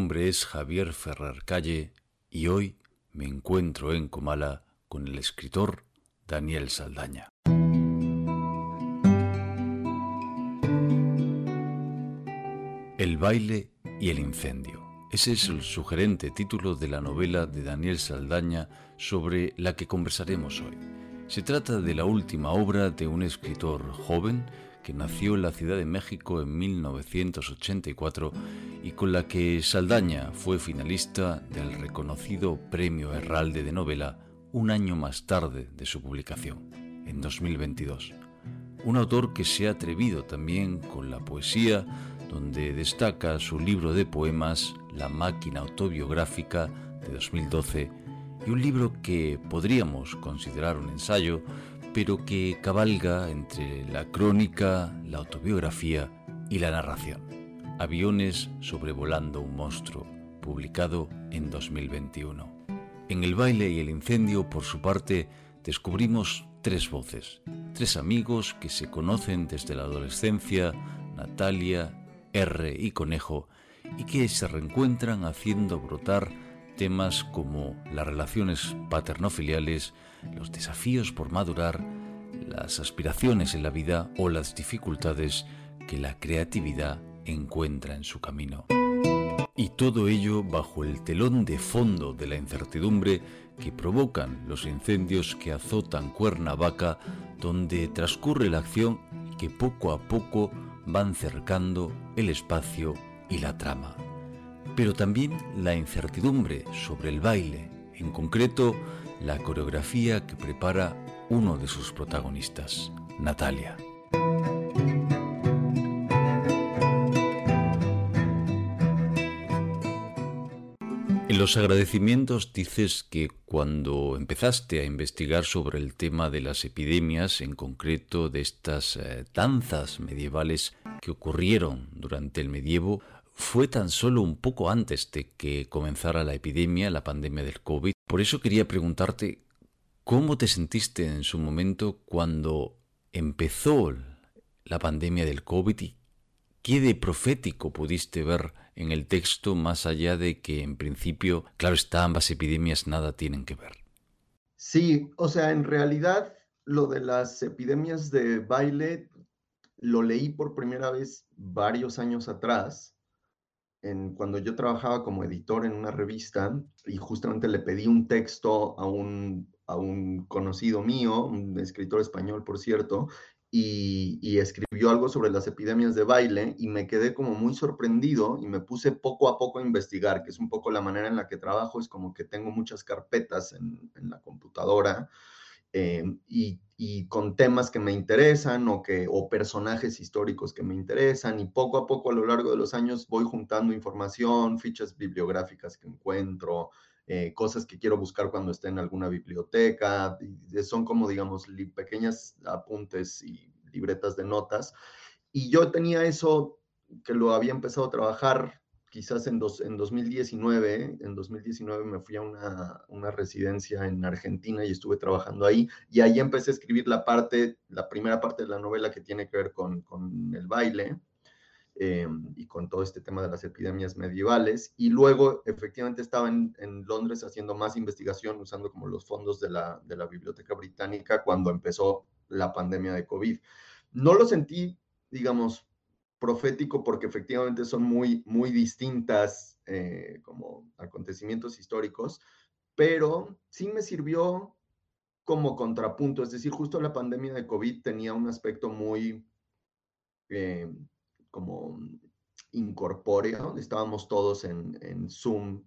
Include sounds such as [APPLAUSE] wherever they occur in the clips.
Nombre es Javier Ferrer Calle y hoy me encuentro en Comala con el escritor Daniel Saldaña. El baile y el incendio. Ese es el sugerente título de la novela de Daniel Saldaña sobre la que conversaremos hoy. Se trata de la última obra de un escritor joven que nació en la Ciudad de México en 1984 y con la que Saldaña fue finalista del reconocido Premio Herralde de Novela un año más tarde de su publicación, en 2022. Un autor que se ha atrevido también con la poesía, donde destaca su libro de poemas La máquina autobiográfica de 2012 y un libro que podríamos considerar un ensayo, pero que cabalga entre la crónica, la autobiografía y la narración. Aviones sobrevolando un monstruo, publicado en 2021. En el baile y el incendio, por su parte, descubrimos tres voces, tres amigos que se conocen desde la adolescencia, Natalia, R y Conejo, y que se reencuentran haciendo brotar temas como las relaciones paterno-filiales, los desafíos por madurar, las aspiraciones en la vida o las dificultades que la creatividad encuentra en su camino. Y todo ello bajo el telón de fondo de la incertidumbre que provocan los incendios que azotan Cuernavaca, donde transcurre la acción que poco a poco van cercando el espacio y la trama pero también la incertidumbre sobre el baile, en concreto la coreografía que prepara uno de sus protagonistas, Natalia. En los agradecimientos dices que cuando empezaste a investigar sobre el tema de las epidemias, en concreto de estas eh, danzas medievales que ocurrieron durante el medievo, fue tan solo un poco antes de que comenzara la epidemia, la pandemia del COVID. Por eso quería preguntarte cómo te sentiste en su momento cuando empezó la pandemia del COVID y qué de profético pudiste ver en el texto más allá de que en principio, claro está, ambas epidemias nada tienen que ver. Sí, o sea, en realidad lo de las epidemias de baile lo leí por primera vez varios años atrás cuando yo trabajaba como editor en una revista y justamente le pedí un texto a un, a un conocido mío, un escritor español, por cierto, y, escribió algo sobre las epidemias de baile y me quedé como muy sorprendido y me puse poco a poco a investigar, que es un poco la manera en la que trabajo, es como que tengo muchas carpetas en la computadora eh, y, con temas que me interesan o, que, o personajes históricos que me interesan y poco a poco a lo largo de los años voy juntando información, fichas bibliográficas que encuentro, eh, cosas que quiero buscar cuando esté en alguna biblioteca, son como digamos pequeñas apuntes y libretas de notas. Y yo tenía eso que lo había empezado a trabajar quizás en, dos, en 2019, en 2019 me fui a una, una, residencia en Argentina y estuve trabajando ahí y ahí empecé a escribir la parte, la primera parte de la novela que tiene que ver con, con el baile eh, y con todo este tema de las epidemias medievales y luego efectivamente estaba en, en, Londres haciendo más investigación usando como los fondos de la, de la Biblioteca Británica cuando empezó la pandemia de COVID. No lo sentí, digamos, profético porque efectivamente son muy, muy distintas eh, como acontecimientos históricos, pero sí me sirvió como contrapunto, es decir, justo la pandemia de COVID tenía un aspecto muy eh, como incorpóreo, estábamos todos en, en Zoom,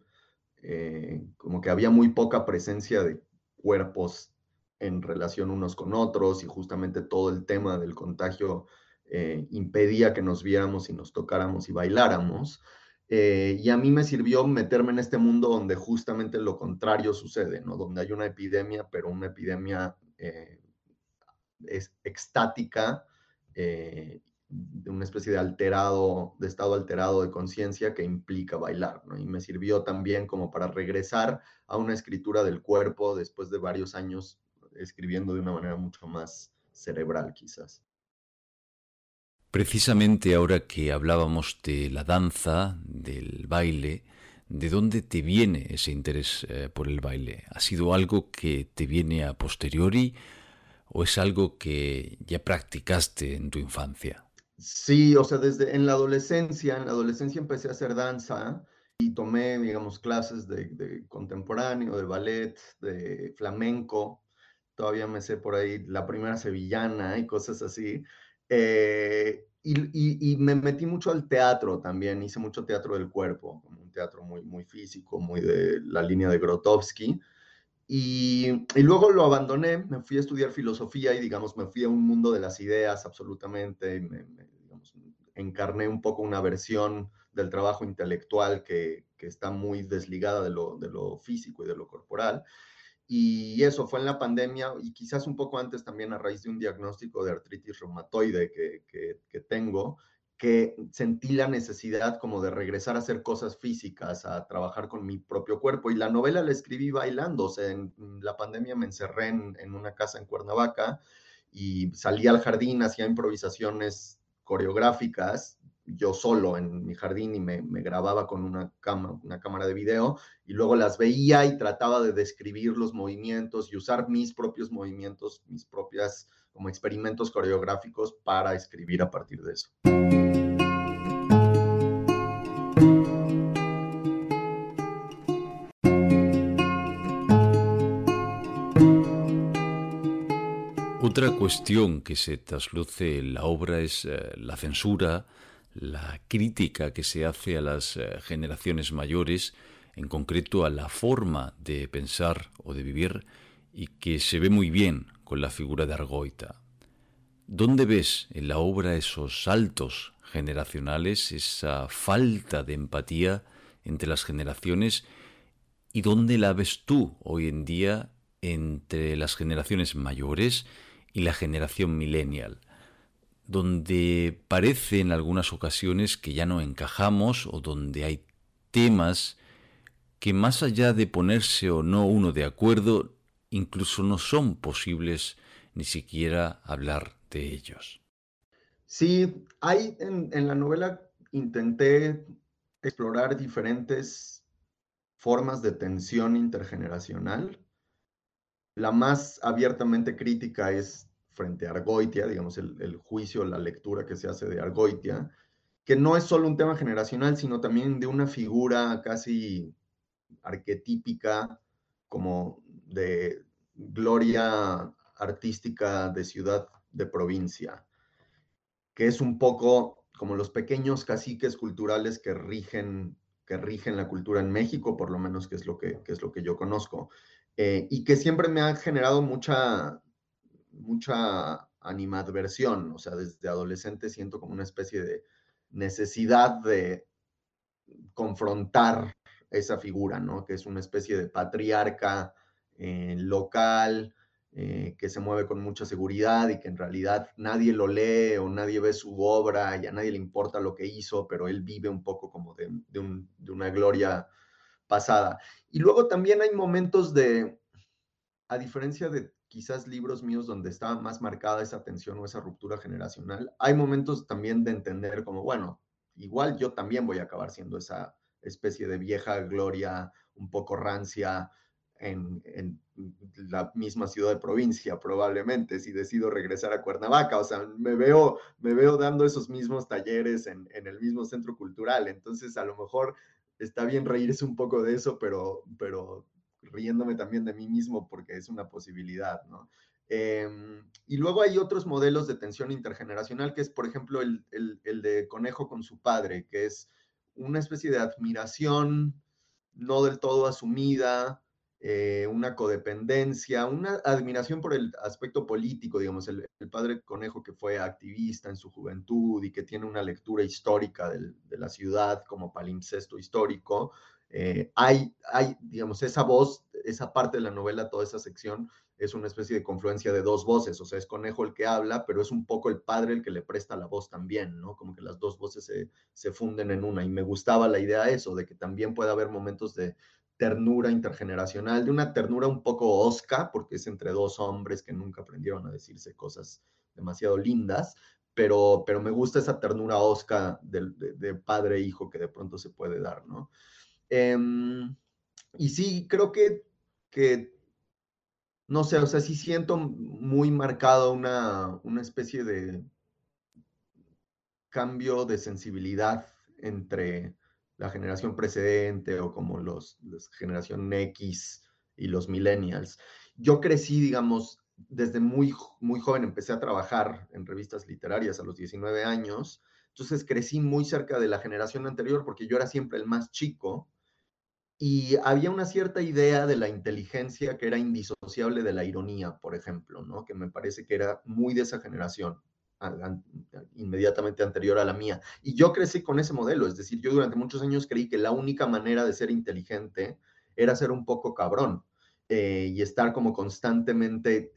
eh, como que había muy poca presencia de cuerpos en relación unos con otros y justamente todo el tema del contagio eh, impedía que nos viéramos y nos tocáramos y bailáramos. Eh, y a mí me sirvió meterme en este mundo donde justamente lo contrario sucede, ¿no? Donde hay una epidemia, pero una epidemia eh, es extática, de una especie de alterado, de estado alterado de conciencia que implica bailar, ¿no? Y me sirvió también como para regresar a una escritura del cuerpo después de varios años escribiendo de una manera mucho más cerebral, quizás. Precisamente ahora que hablábamos de la danza, del baile, ¿de dónde te viene ese interés eh, por el baile? ¿Ha sido algo que te viene a posteriori o es algo que ya practicaste en tu infancia? Sí, o sea, desde en la adolescencia, en la adolescencia empecé a hacer danza y tomé, digamos, clases de, contemporáneo, de ballet, de flamenco. Todavía me sé por ahí la primera sevillana y cosas así. Eh, y, me metí mucho al teatro también, hice mucho teatro del cuerpo, un teatro muy, muy físico, muy de la línea de Grotowski. Y, luego lo abandoné, me fui a estudiar filosofía y digamos, me fui a un mundo de las ideas absolutamente, me, encarné un poco una versión del trabajo intelectual que, está muy desligada de lo, de lo físico y de lo corporal. Y eso fue en la pandemia y quizás un poco antes también a raíz de un diagnóstico de artritis reumatoide que, que, tengo, que sentí la necesidad como de regresar a hacer cosas físicas, a trabajar con mi propio cuerpo. Y la novela la escribí bailando, o sea, en la pandemia me encerré en, en una casa en Cuernavaca y salí al jardín, hacía improvisaciones coreográficas yo solo en mi jardín y me, grababa con una, una cámara de video y luego las veía y trataba de describir los movimientos y usar mis propios movimientos, mis propias como experimentos coreográficos para escribir a partir de eso. Otra cuestión que se trasluce en la obra es eh, la censura, la crítica que se hace a las eh, generaciones mayores, en concreto a la forma de pensar o de vivir, y que se ve muy bien con la figura de Argoita. ¿Dónde ves en la obra esos saltos generacionales, esa falta de empatía entre las generaciones? ¿Y dónde la ves tú hoy en día entre las generaciones mayores y la generación millennial, donde parece en algunas ocasiones que ya no encajamos o donde hay temas que más allá de ponerse o no uno de acuerdo, incluso no son posibles ni siquiera hablar de ellos. Sí, hay en, en la novela intenté explorar diferentes formas de tensión intergeneracional la más abiertamente crítica es frente a Argoitia, digamos, el, juicio, la lectura que se hace de Argoitia, que no es solo un tema generacional, sino también de una figura casi arquetípica, como de gloria artística de ciudad de provincia, que es un poco como los pequeños caciques culturales que rigen, que rigen la cultura en México, por lo menos que es lo que, que es lo que yo conozco. Eh, y que siempre me ha generado mucha, mucha animadversión, o sea, desde adolescente siento como una especie de necesidad de confrontar esa figura, ¿no? Que es una especie de patriarca eh, local, eh, que se mueve con mucha seguridad y que en realidad nadie lo lee o nadie ve su obra y a nadie le importa lo que hizo, pero él vive un poco como de, de una gloria pasada. Y luego también hay momentos de, a diferencia de quizás libros míos donde estaba más marcada esa tensión o esa ruptura generacional, hay momentos también de entender como, bueno, igual yo también voy a acabar siendo esa especie de vieja gloria un poco rancia en, la misma ciudad de provincia, probablemente, si decido regresar a Cuernavaca. O sea, me veo, me veo dando esos mismos talleres en, en el mismo centro cultural. Entonces, a lo mejor está bien reírse un poco de eso, pero, pero riéndome también de mí mismo porque es una posibilidad, ¿no? Em, y luego hay otros modelos de tensión intergeneracional, que es, por ejemplo, el, el, de conejo con su padre, que es una especie de admiración no del todo asumida, eh, una codependencia, una admiración por el aspecto político, digamos, el, padre Conejo que fue activista en su juventud y que tiene una lectura histórica de la ciudad como palimpsesto histórico, eh, hay, hay, digamos, esa voz, esa parte de la novela, toda esa sección, es una especie de confluencia de dos voces, o sea, es Conejo el que habla, pero es un poco el padre el que le presta la voz también, ¿no? Como que las dos voces se, se funden en una, y me gustaba la idea de eso, de que también puede haber momentos de, ternura intergeneracional, de una ternura un poco osca, porque es entre dos hombres que nunca aprendieron a decirse cosas demasiado lindas, pero, pero me gusta esa ternura osca de, padre e hijo que de pronto se puede dar, ¿no? Em, y sí, creo que, que, no sé, o sea, sí siento muy marcado una, una especie de cambio de sensibilidad entre la generación precedente o como los, la generación X y los millennials. Yo crecí, digamos, desde muy, muy joven empecé a trabajar en revistas literarias a los 19 años, entonces crecí muy cerca de la generación anterior porque yo era siempre el más chico y había una cierta idea de la inteligencia que era indisociable de la ironía, por ejemplo, ¿no? que me parece que era muy de esa generación inmediatamente anterior a la mía. Y yo crecí con ese modelo, es decir, yo durante muchos años creí que la única manera de ser inteligente era ser un poco cabrón eh, y estar como constantemente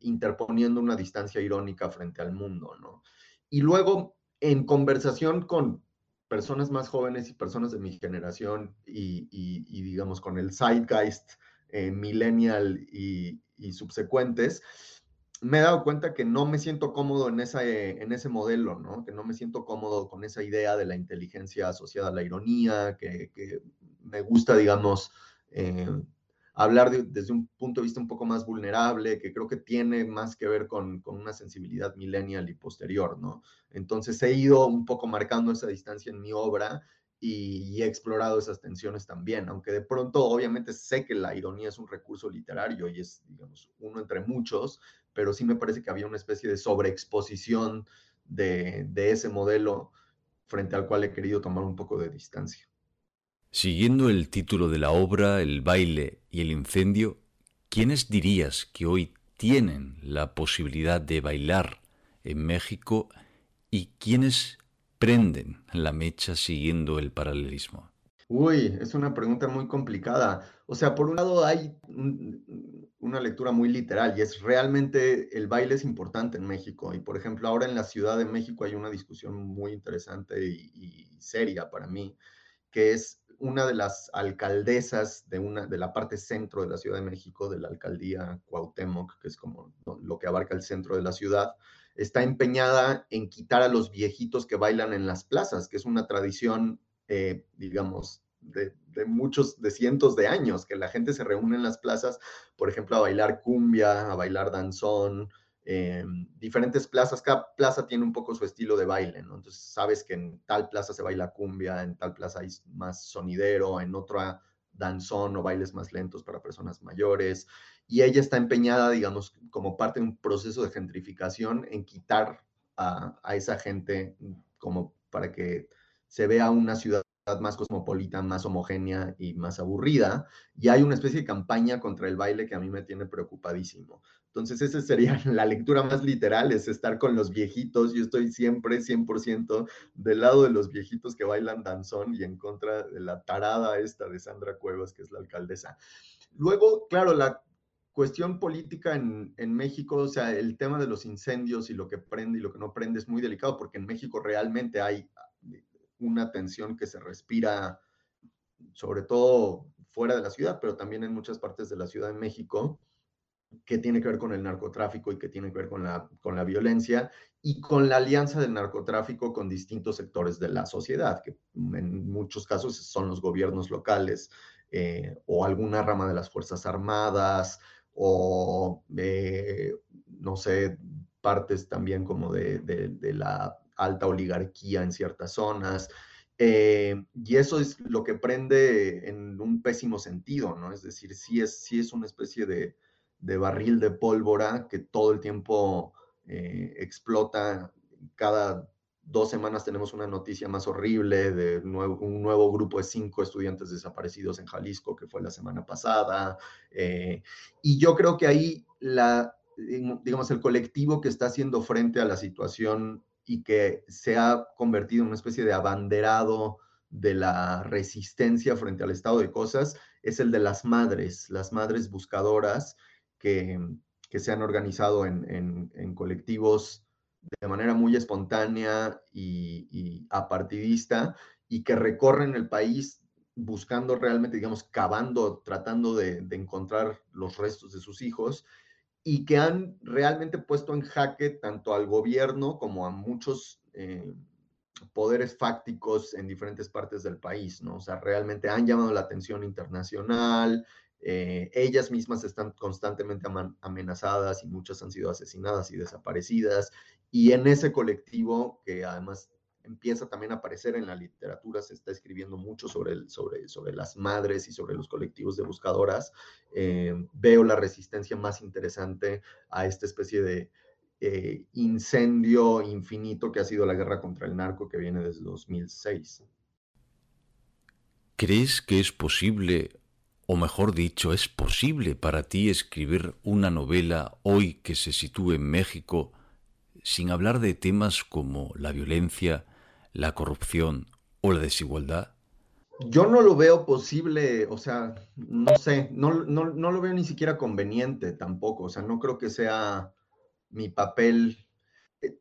interponiendo una distancia irónica frente al mundo, ¿no? Y luego, en conversación con personas más jóvenes y personas de mi generación y, digamos, con el zeitgeist eh, millennial y, y subsecuentes, me he dado cuenta que no me siento cómodo en, esa, eh, en ese modelo, ¿no? Que no me siento cómodo con esa idea de la inteligencia asociada a la ironía, que, me gusta, digamos, eh, hablar desde un punto de vista un poco más vulnerable, que creo que tiene más que ver con, con, una sensibilidad millennial y posterior, ¿no? Entonces he ido un poco marcando esa distancia en mi obra y, he explorado esas tensiones también, aunque de pronto obviamente sé que la ironía es un recurso literario y es, digamos, uno entre muchos, pero sí me parece que había una especie de sobreexposición de, de ese modelo frente al cual he querido tomar un poco de distancia. Siguiendo el título de la obra, El baile y el incendio, ¿quiénes dirías que hoy tienen la posibilidad de bailar en México y quiénes prenden la mecha siguiendo el paralelismo? Uy, es una pregunta muy complicada. O sea, por un lado hay una lectura muy literal y es realmente el baile es importante en México. Y por ejemplo, ahora en la Ciudad de México hay una discusión muy interesante y, seria para mí, que es una de las alcaldesas de, una, de la parte centro de la Ciudad de México, de la alcaldía Cuauhtémoc, que es como lo que abarca el centro de la ciudad, está empeñada en quitar a los viejitos que bailan en las plazas, que es una tradición, eh, digamos, de, muchos, de cientos de años, que la gente se reúne en las plazas, por ejemplo, a bailar cumbia, a bailar danzón, eh, diferentes plazas, cada plaza tiene un poco su estilo de baile, ¿no? Entonces sabes que en tal plaza se baila cumbia, en tal plaza hay más sonidero, en otra danzón o bailes más lentos para personas mayores, y ella está empeñada, digamos, como parte de un proceso de gentrificación en quitar a, esa gente como para que se vea una ciudad más cosmopolita, más homogénea y más aburrida. Y hay una especie de campaña contra el baile que a mí me tiene preocupadísimo. Entonces, esa sería [LAUGHS] la lectura más literal, es estar con los viejitos. Yo estoy siempre 100% del lado de los viejitos que bailan danzón y en contra de la tarada esta de Sandra Cuevas, que es la alcaldesa. Luego, claro, la cuestión política en, en, México, o sea, el tema de los incendios y lo que prende y lo que no prende es muy delicado porque en México realmente hay una tensión que se respira, sobre todo fuera de la ciudad, pero también en muchas partes de la Ciudad de México, que tiene que ver con el narcotráfico y que tiene que ver con la, con la violencia y con la alianza del narcotráfico con distintos sectores de la sociedad, que en muchos casos son los gobiernos locales eh, o alguna rama de las Fuerzas Armadas o, eh, no sé, partes también como de, de, la alta oligarquía en ciertas zonas. Eh, y eso es lo que prende en un pésimo sentido, ¿no? Es decir, sí es, sí es una especie de, de barril de pólvora que todo el tiempo eh, explota. Cada dos semanas tenemos una noticia más horrible de un nuevo grupo de cinco estudiantes desaparecidos en Jalisco, que fue la semana pasada. Eh, y yo creo que ahí la, digamos, el colectivo que está haciendo frente a la situación y que se ha convertido en una especie de abanderado de la resistencia frente al estado de cosas es el de las madres, las madres buscadoras que, que se han organizado en, en, colectivos de manera muy espontánea y, y, apartidista y que recorren el país buscando realmente, digamos, cavando, tratando de, de encontrar los restos de sus hijos y que han realmente puesto en jaque tanto al gobierno como a muchos eh, poderes fácticos en diferentes partes del país, ¿no? O sea, realmente han llamado la atención internacional, eh, ellas mismas están constantemente amenazadas y muchas han sido asesinadas y desaparecidas. Y en ese colectivo, que además empieza también a aparecer en la literatura, se está escribiendo mucho sobre, sobre, sobre las madres y sobre los colectivos de buscadoras, eh, veo la resistencia más interesante a esta especie de eh, incendio infinito que ha sido la guerra contra el narco que viene desde 2006. ¿Crees que es posible, o mejor dicho, es posible para ti escribir una novela hoy que se sitúe en México sin hablar de temas como la violencia, la corrupción o la desigualdad? Yo no lo veo posible, o sea, no sé, no, no, no, lo veo ni siquiera conveniente tampoco, o sea, no creo que sea mi papel. Eh,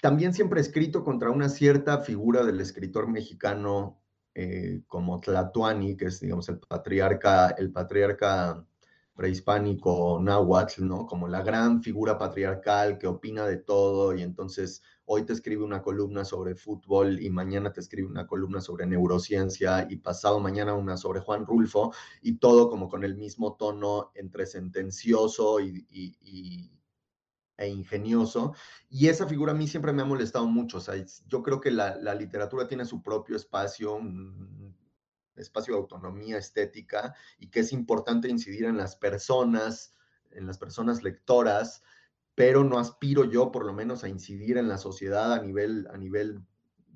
también siempre he escrito contra una cierta figura del escritor mexicano eh, como Tlatuani, que es, digamos, el patriarca, el patriarca prehispánico náhuatl, ¿no? Como la gran figura patriarcal que opina de todo y entonces hoy te escribe una columna sobre fútbol y mañana te escribe una columna sobre neurociencia y pasado mañana una sobre Juan Rulfo y todo como con el mismo tono entre sentencioso y, e ingenioso. Y esa figura a mí siempre me ha molestado mucho. O sea, yo creo que la, literatura tiene su propio espacio, un espacio de autonomía estética y que es importante incidir en las personas, en las personas lectoras pero no aspiro yo por lo menos a incidir en la sociedad a nivel, a nivel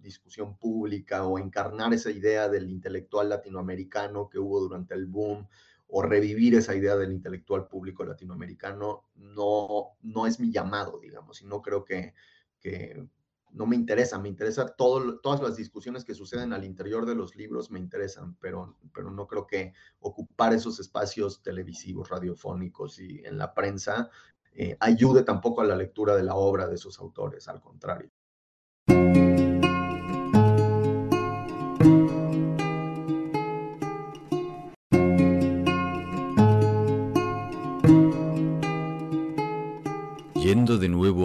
discusión pública o encarnar esa idea del intelectual latinoamericano que hubo durante el boom o revivir esa idea del intelectual público latinoamericano no, no es mi llamado, digamos, y no creo que, que no me interesa, me interesa todas las discusiones que suceden al interior de los libros me interesan, pero, pero no creo que ocupar esos espacios televisivos, radiofónicos y en la prensa eh, ayude tampoco a la lectura de la obra de esos autores, al contrario.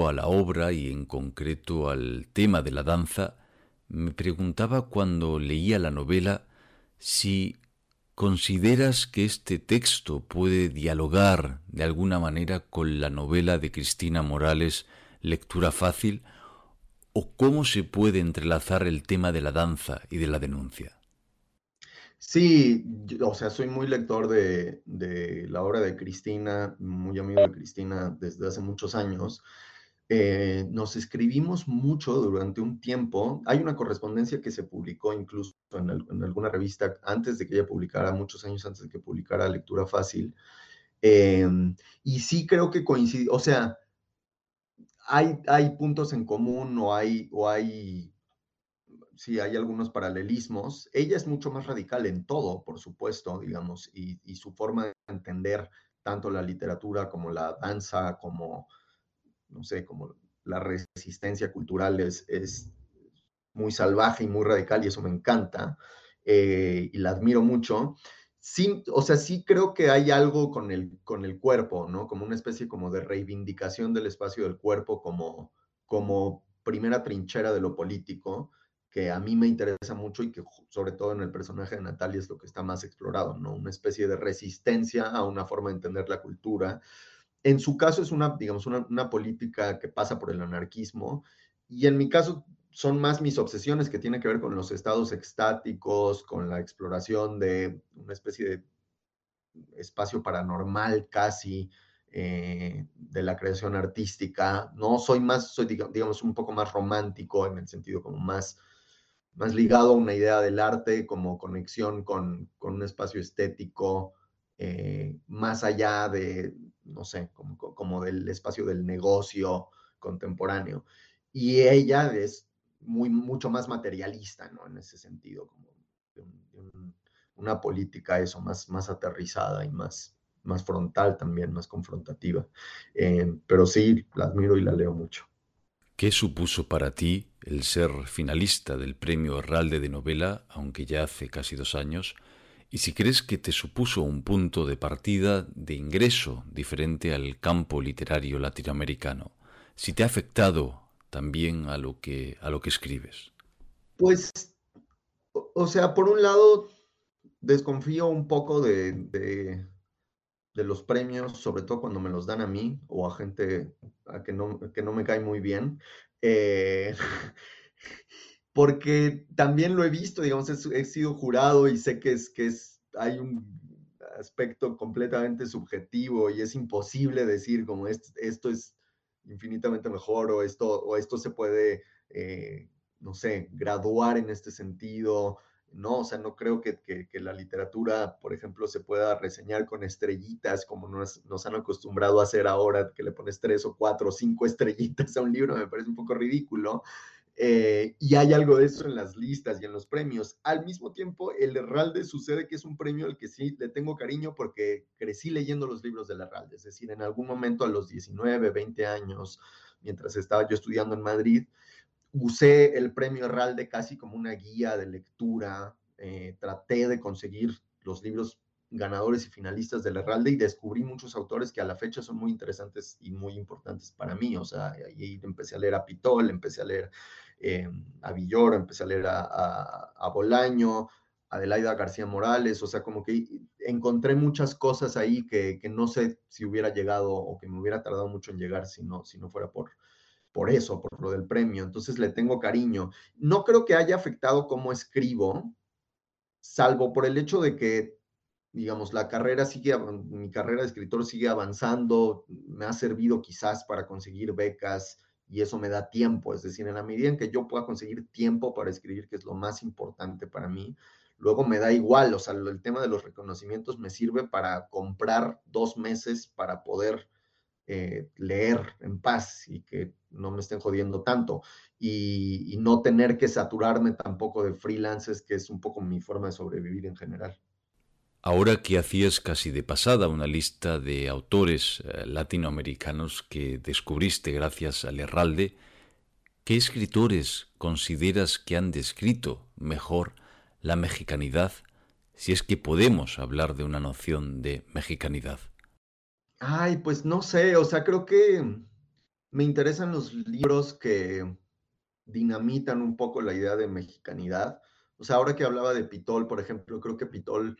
De a la obra y en concreto al tema de la danza, me preguntaba cuando leía la novela si ¿Consideras que este texto puede dialogar de alguna manera con la novela de Cristina Morales, Lectura Fácil? ¿O cómo se puede entrelazar el tema de la danza y de la denuncia? Sí, o sea, soy muy lector de, la obra de Cristina, muy amigo de Cristina desde hace muchos años. Eh, nos escribimos mucho durante un tiempo. Hay una correspondencia que se publicó incluso en, alguna revista antes de que ella publicara, muchos años antes de que publicara Lectura Fácil. Em, y sí creo que coincide, o sea, hay, hay puntos en común o hay, o hay, sí, hay algunos paralelismos. Ella es mucho más radical en todo, por supuesto, digamos, y, y su forma de entender tanto la literatura como la danza, como no sé, como la resistencia cultural es, es muy salvaje y muy radical y eso me encanta eh, y la admiro mucho. Sí, o sea, sí creo que hay algo con el, con el cuerpo, ¿no? Como una especie como de reivindicación del espacio del cuerpo como, como primera trinchera de lo político, que a mí me interesa mucho y que sobre todo en el personaje de Natalia es lo que está más explorado, ¿no? Una especie de resistencia a una forma de entender la cultura, en su caso es una, digamos, una, política que pasa por el anarquismo y en mi caso son más mis obsesiones que tienen que ver con los estados extáticos, con la exploración de una especie de espacio paranormal casi eh, de la creación artística. No soy más, soy digamos un poco más romántico en el sentido como más, más ligado a una idea del arte como conexión con, con un espacio estético eh, más allá de, no sé, como, como, del espacio del negocio contemporáneo. Y ella es muy, mucho más materialista, ¿no? En ese sentido, como una política eso, más, más aterrizada y más, más frontal también, más confrontativa. Eh, pero sí, la admiro y la leo mucho. ¿Qué supuso para ti el ser finalista del Premio Herralde de Novela, aunque ya hace casi dos años, Y si crees que te supuso un punto de partida, de ingreso diferente al campo literario latinoamericano, si te ha afectado también a lo que, a lo que escribes. Pues, o sea, por un lado, desconfío un poco de, de, los premios, sobre todo cuando me los dan a mí o a gente a que, no, que no me cae muy bien. Eh, porque también lo he visto, digamos, he, sido jurado y sé que es que es, hay un aspecto completamente subjetivo y es imposible decir como esto, es infinitamente mejor o esto, o esto se puede, eh, no sé, graduar en este sentido. No, o sea, no creo que, que, la literatura, por ejemplo, se pueda reseñar con estrellitas como nos, nos, han acostumbrado a hacer ahora, que le pones tres o cuatro o cinco estrellitas a un libro, me parece un poco ridículo. Eh, y hay algo de eso en las listas y en los premios. Al mismo tiempo, el Herralde sucede que es un premio al que sí le tengo cariño porque crecí leyendo los libros del Herralde. Es decir, en algún momento a los 19, 20 años, mientras estaba yo estudiando en Madrid, usé el premio Herralde casi como una guía de lectura. Eh, traté de conseguir los libros ganadores y finalistas del Herralde y descubrí muchos autores que a la fecha son muy interesantes y muy importantes para mí. O sea, ahí empecé a leer a Pitol, empecé a leer eh, a Villoro, empecé a leer a, a, Bolaño, Adelaida García Morales, o sea, como que encontré muchas cosas ahí que, que, no sé si hubiera llegado o que me hubiera tardado mucho en llegar si no, si no fuera por, por eso, por lo del premio. Entonces le tengo cariño. No creo que haya afectado cómo escribo, salvo por el hecho de que digamos, la carrera sigue, mi carrera de escritor sigue avanzando, me ha servido quizás para conseguir becas y eso me da tiempo, es decir, en la medida en que yo pueda conseguir tiempo para escribir, que es lo más importante para mí, luego me da igual, o sea, el tema de los reconocimientos me sirve para comprar dos meses para poder eh, leer en paz y que no me estén jodiendo tanto y, y no tener que saturarme tampoco de freelances, que es un poco mi forma de sobrevivir en general. Ahora que hacías casi de pasada una lista de autores eh, latinoamericanos que descubriste gracias al Herralde, ¿qué escritores consideras que han descrito mejor la mexicanidad, si es que podemos hablar de una noción de mexicanidad? Ay, pues no sé, o sea, creo que me interesan los libros que dinamitan un poco la idea de mexicanidad. O sea, ahora que hablaba de Pitol, por ejemplo, creo que Pitol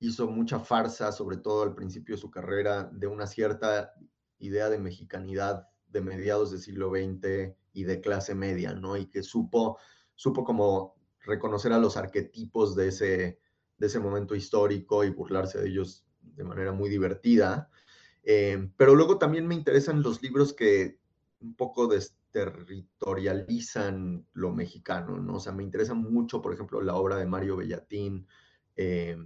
hizo mucha farsa, sobre todo al principio de su carrera, de una cierta idea de mexicanidad de mediados del siglo XX y de clase media, ¿no? Y que supo, supo como reconocer a los arquetipos de ese, de ese momento histórico y burlarse de ellos de manera muy divertida. Eh, pero luego también me interesan los libros que un poco desterritorializan lo mexicano, ¿no? O sea, me interesa mucho, por ejemplo, la obra de Mario Bellatín, eh,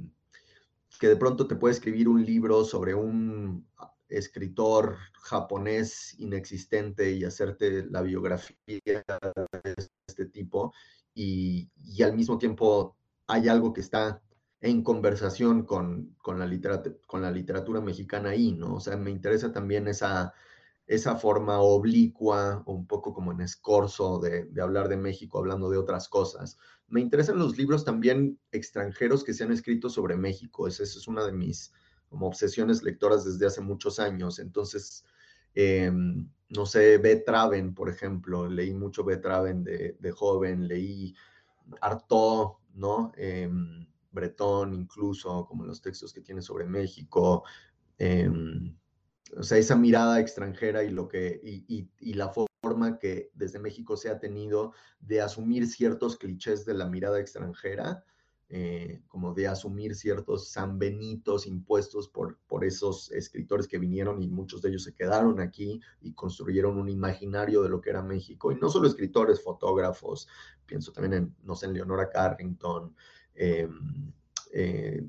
que de pronto te puede escribir un libro sobre un escritor japonés inexistente y hacerte la biografía de este tipo y, al mismo tiempo hay algo que está en conversación con, con, la con la literatura mexicana ahí, ¿no? O sea, me interesa también esa, esa forma oblicua, un poco como en escorzo de, hablar de México, hablando de otras cosas. Me interesan los libros también extranjeros que se han escrito sobre México. Esa es una de mis obsesiones lectoras desde hace muchos años. Entonces, em, no sé, B. Traven, por ejemplo, leí mucho B. Traven de, de joven, leí Artaud, ¿no? Eh, Bretón, incluso, como los textos que tiene sobre México. Eh, o sea, esa mirada extranjera y, lo que, y, la forma que desde México se ha tenido de asumir ciertos clichés de la mirada extranjera, eh, como de asumir ciertos sanbenitos impuestos por, por esos escritores que vinieron y muchos de ellos se quedaron aquí y construyeron un imaginario de lo que era México. Y no solo escritores, fotógrafos, pienso también en, no sé, en Leonora Carrington, eh, eh,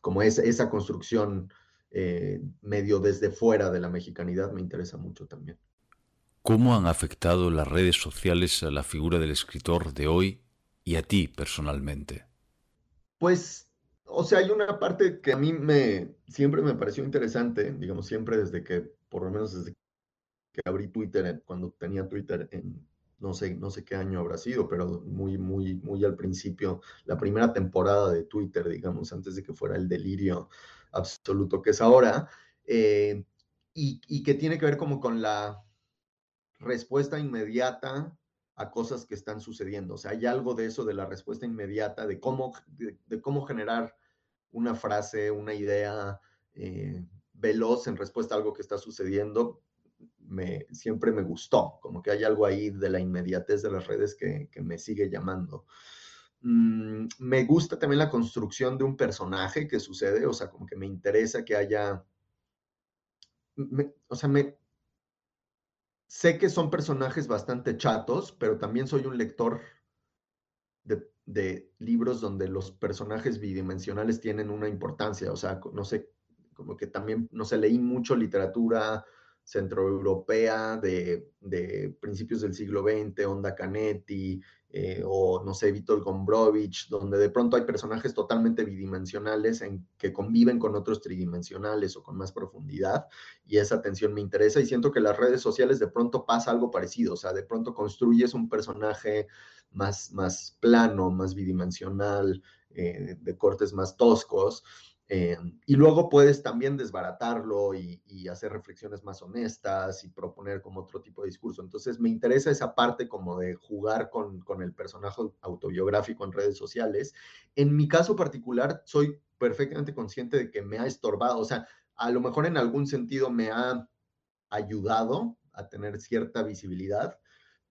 como es, esa construcción eh, medio desde fuera de la mexicanidad me interesa mucho también. ¿Cómo han afectado las redes sociales a la figura del escritor de hoy y a ti personalmente? Pues, o sea, hay una parte que a mí me siempre me pareció interesante, digamos, siempre desde que, por lo menos desde que abrí Twitter, cuando tenía Twitter en, no sé, no sé qué año habrá sido, pero muy, muy, muy al principio, la primera temporada de Twitter, digamos, antes de que fuera el delirio absoluto que es ahora, eh, y, y, que tiene que ver como con la respuesta inmediata a cosas que están sucediendo. O sea, hay algo de eso, de la respuesta inmediata, de cómo, de, cómo generar una frase, una idea eh, veloz en respuesta a algo que está sucediendo, me, siempre me gustó, como que hay algo ahí de la inmediatez de las redes que, que me sigue llamando. Mm, me gusta también la construcción de un personaje que sucede, o sea, como que me interesa que haya, o sea, me, sé que son personajes bastante chatos, pero también soy un lector de, libros donde los personajes bidimensionales tienen una importancia. O sea, no sé, como que también, no sé, leí mucho literatura centroeuropea de, de principios del siglo XX, Onda Canetti, eh, o no sé, Vítor Gombrowicz, donde de pronto hay personajes totalmente bidimensionales en, que conviven con otros tridimensionales o con más profundidad, y esa tensión me interesa y siento que las redes sociales de pronto pasa algo parecido, o sea, de pronto construyes un personaje más, más plano, más bidimensional, eh, de cortes más toscos, eh, y luego puedes también desbaratarlo y, hacer reflexiones más honestas y proponer como otro tipo de discurso. Entonces me interesa esa parte como de jugar con, con el personaje autobiográfico en redes sociales. En mi caso particular, soy perfectamente consciente de que me ha estorbado, o sea, a lo mejor en algún sentido me ha ayudado a tener cierta visibilidad,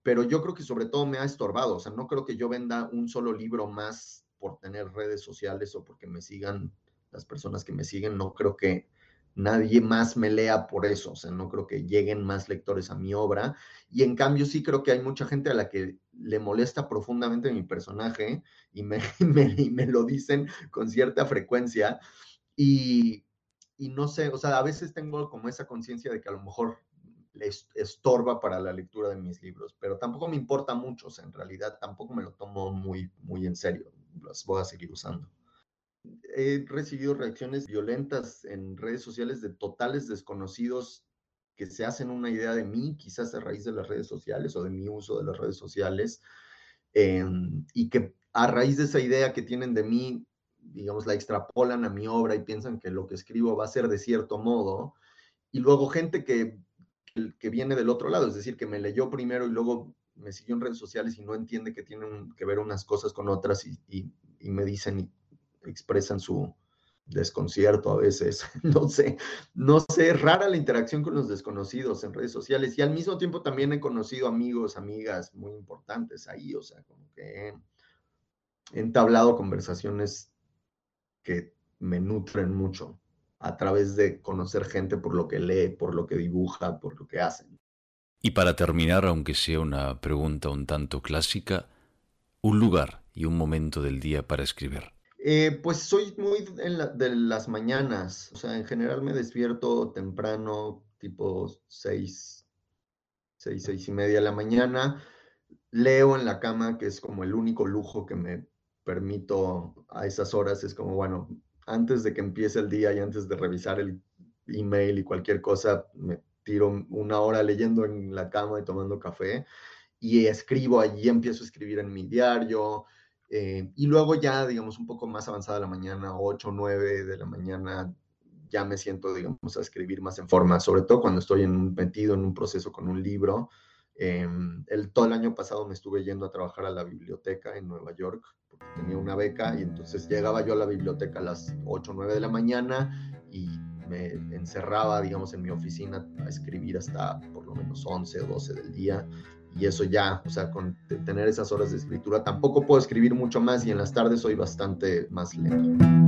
pero yo creo que sobre todo me ha estorbado, o sea, no creo que yo venda un solo libro más por tener redes sociales o porque me sigan las personas que me siguen, no creo que nadie más me lea por eso, o sea, no creo que lleguen más lectores a mi obra. Y en cambio sí creo que hay mucha gente a la que le molesta profundamente mi personaje y me, [LAUGHS] me, lo dicen con cierta frecuencia. Y, y, no sé, o sea, a veces tengo como esa conciencia de que a lo mejor les estorba para la lectura de mis libros, pero tampoco me importa mucho, o sea, en realidad tampoco me lo tomo muy, muy en serio, las voy a seguir usando he recibido reacciones violentas en redes sociales de totales desconocidos que se hacen una idea de mí, quizás a raíz de las redes sociales o de mi uso de las redes sociales, em, y que a raíz de esa idea que tienen de mí, digamos, la extrapolan a mi obra y piensan que lo que escribo va a ser de cierto modo, y luego gente que, que viene del otro lado, es decir, que me leyó primero y luego me siguió en redes sociales y no entiende que tienen que ver unas cosas con otras y, me dicen, expresan su desconcierto a veces, [LAUGHS] no sé, no sé, rara la interacción con los desconocidos en redes sociales y al mismo tiempo también he conocido amigos, amigas muy importantes ahí, o sea, como que he entablado conversaciones que me nutren mucho a través de conocer gente por lo que lee, por lo que dibuja, por lo que hacen. Y para terminar, aunque sea una pregunta un tanto clásica, un lugar y un momento del día para escribir. Eh, pues soy muy de las mañanas, o sea, en general me despierto temprano, tipo seis, seis, seis y media de la mañana. Leo en la cama, que es como el único lujo que me permito a esas horas. Es como, bueno, antes de que empiece el día y antes de revisar el email y cualquier cosa, me tiro una hora leyendo en la cama y tomando café y escribo allí, empiezo a escribir en mi diario eh, y luego ya, digamos, un poco más avanzada la mañana, 8 o 9 de la mañana, ya me siento, digamos, a escribir más en forma, sobre todo cuando estoy en, metido en un proceso con un libro. Em, el, todo el año pasado me estuve yendo a trabajar a la biblioteca en Nueva York, porque tenía una beca y entonces llegaba yo a la biblioteca a las 8 o 9 de la mañana y me encerraba, digamos, en mi oficina a escribir hasta por lo menos 11 o 12 del día y eso ya, o sea, con tener esas horas de escritura, tampoco puedo escribir mucho más y en las tardes soy bastante más lento.